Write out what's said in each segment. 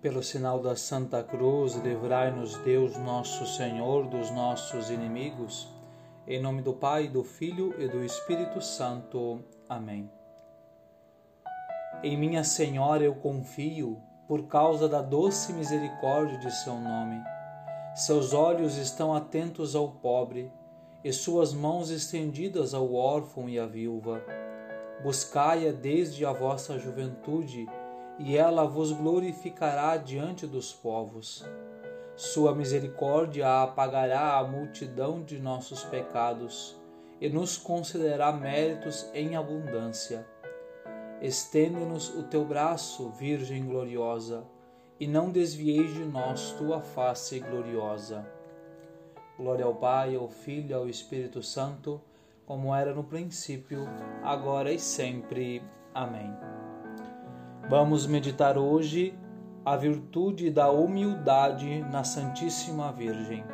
Pelo sinal da Santa Cruz, livrai-nos Deus nosso Senhor dos nossos inimigos. Em nome do Pai, do Filho e do Espírito Santo. Amém. Em minha Senhora eu confio, por causa da doce misericórdia de seu nome. Seus olhos estão atentos ao pobre, e suas mãos estendidas ao órfão e à viúva. Buscai-a desde a vossa juventude, e ela vos glorificará diante dos povos. Sua misericórdia apagará a multidão de nossos pecados e nos concederá méritos em abundância. Estende-nos o teu braço, Virgem gloriosa, e não desvieis de nós tua face gloriosa. Glória ao Pai, ao Filho e ao Espírito Santo, como era no princípio, agora e sempre. Amém. Vamos meditar hoje a virtude da humildade na Santíssima Virgem.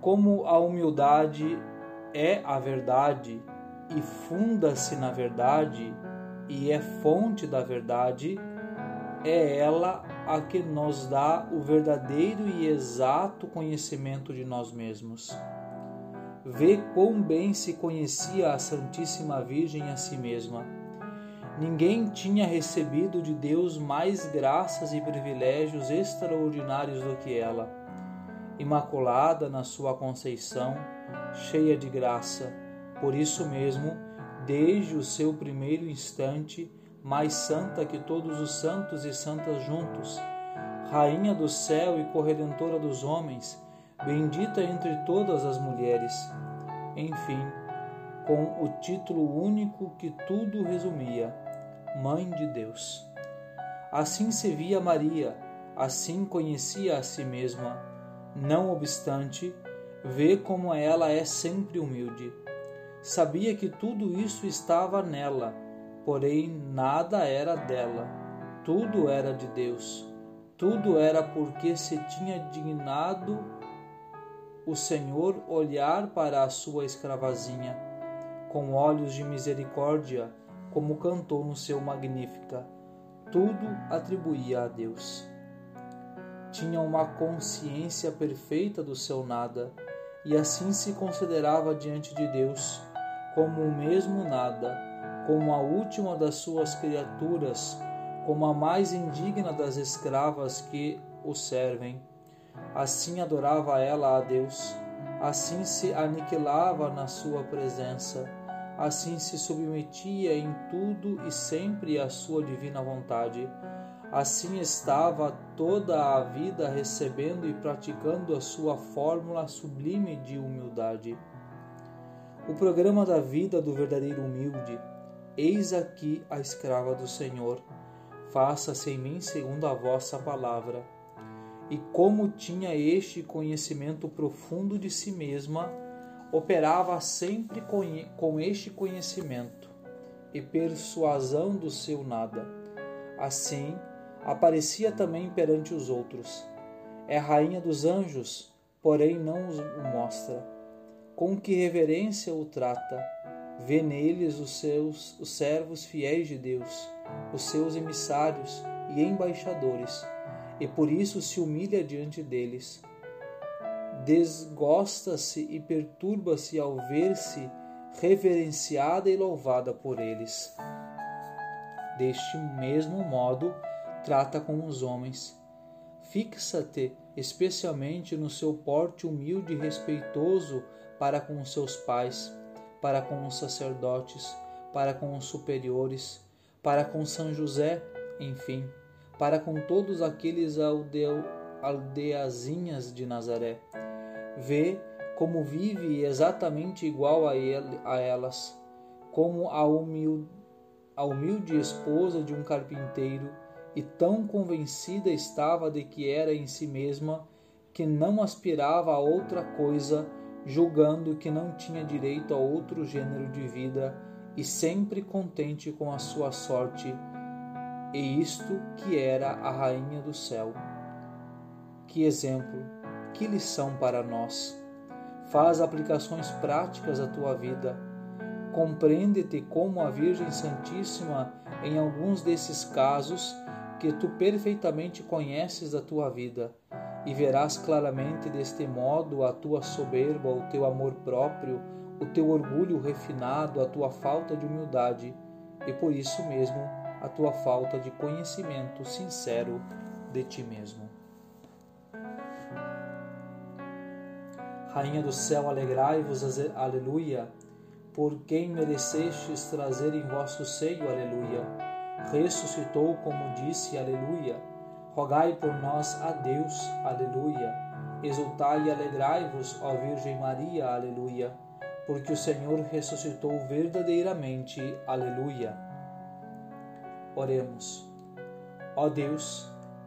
Como a humildade é a verdade e funda-se na verdade e é fonte da verdade, é ela a que nos dá o verdadeiro e exato conhecimento de nós mesmos. Vê quão bem se conhecia a Santíssima Virgem a si mesma Ninguém tinha recebido de Deus mais graças e privilégios extraordinários do que ela. Imaculada na sua conceição, cheia de graça, por isso mesmo, desde o seu primeiro instante, mais santa que todos os santos e santas juntos, Rainha do céu e corredentora dos homens, bendita entre todas as mulheres. Enfim, com o título único que tudo resumia Mãe de Deus. Assim se via Maria, assim conhecia a si mesma. Não obstante, vê como ela é sempre humilde. Sabia que tudo isso estava nela, porém nada era dela. Tudo era de Deus. Tudo era porque se tinha dignado o Senhor olhar para a sua escravazinha com olhos de misericórdia como cantou no seu Magnífica, tudo atribuía a Deus. Tinha uma consciência perfeita do seu nada e assim se considerava diante de Deus como o mesmo nada, como a última das suas criaturas, como a mais indigna das escravas que o servem. Assim adorava ela a Deus, assim se aniquilava na sua presença assim se submetia em tudo e sempre à sua divina vontade. Assim estava toda a vida recebendo e praticando a sua fórmula sublime de humildade. O programa da vida do verdadeiro humilde. Eis aqui a escrava do Senhor. Faça-se em mim segundo a vossa palavra. E como tinha este conhecimento profundo de si mesma, operava sempre com este conhecimento e persuasão do seu nada. Assim, aparecia também perante os outros. É rainha dos anjos, porém não os mostra. Com que reverência o trata, vê neles os seus os servos fiéis de Deus, os seus emissários e embaixadores, e por isso se humilha diante deles desgosta-se e perturba-se ao ver-se reverenciada e louvada por eles. Deste mesmo modo, trata com os homens. Fixa-te especialmente no seu porte humilde e respeitoso para com os seus pais, para com os sacerdotes, para com os superiores, para com São José, enfim, para com todos aqueles aldeazinhas de Nazaré vê como vive exatamente igual a, ele, a elas, como a a humilde esposa de um carpinteiro, e tão convencida estava de que era em si mesma que não aspirava a outra coisa, julgando que não tinha direito a outro gênero de vida e sempre contente com a sua sorte, e isto que era a rainha do céu. Que exemplo! Que lição para nós! Faz aplicações práticas à tua vida. Compreende-te como a Virgem Santíssima, em alguns desses casos, que tu perfeitamente conheces a tua vida e verás claramente deste modo a tua soberba, o teu amor próprio, o teu orgulho refinado, a tua falta de humildade e por isso mesmo a tua falta de conhecimento sincero de ti mesmo. Rainha do céu, alegrai-vos, aleluia, por quem merecestes trazer em vosso seio, aleluia. Ressuscitou, como disse, aleluia Rogai por nós a Deus, aleluia. Exultai e alegrai-vos, ó Virgem Maria, aleluia, porque o Senhor ressuscitou verdadeiramente, aleluia. Oremos. Ó Deus,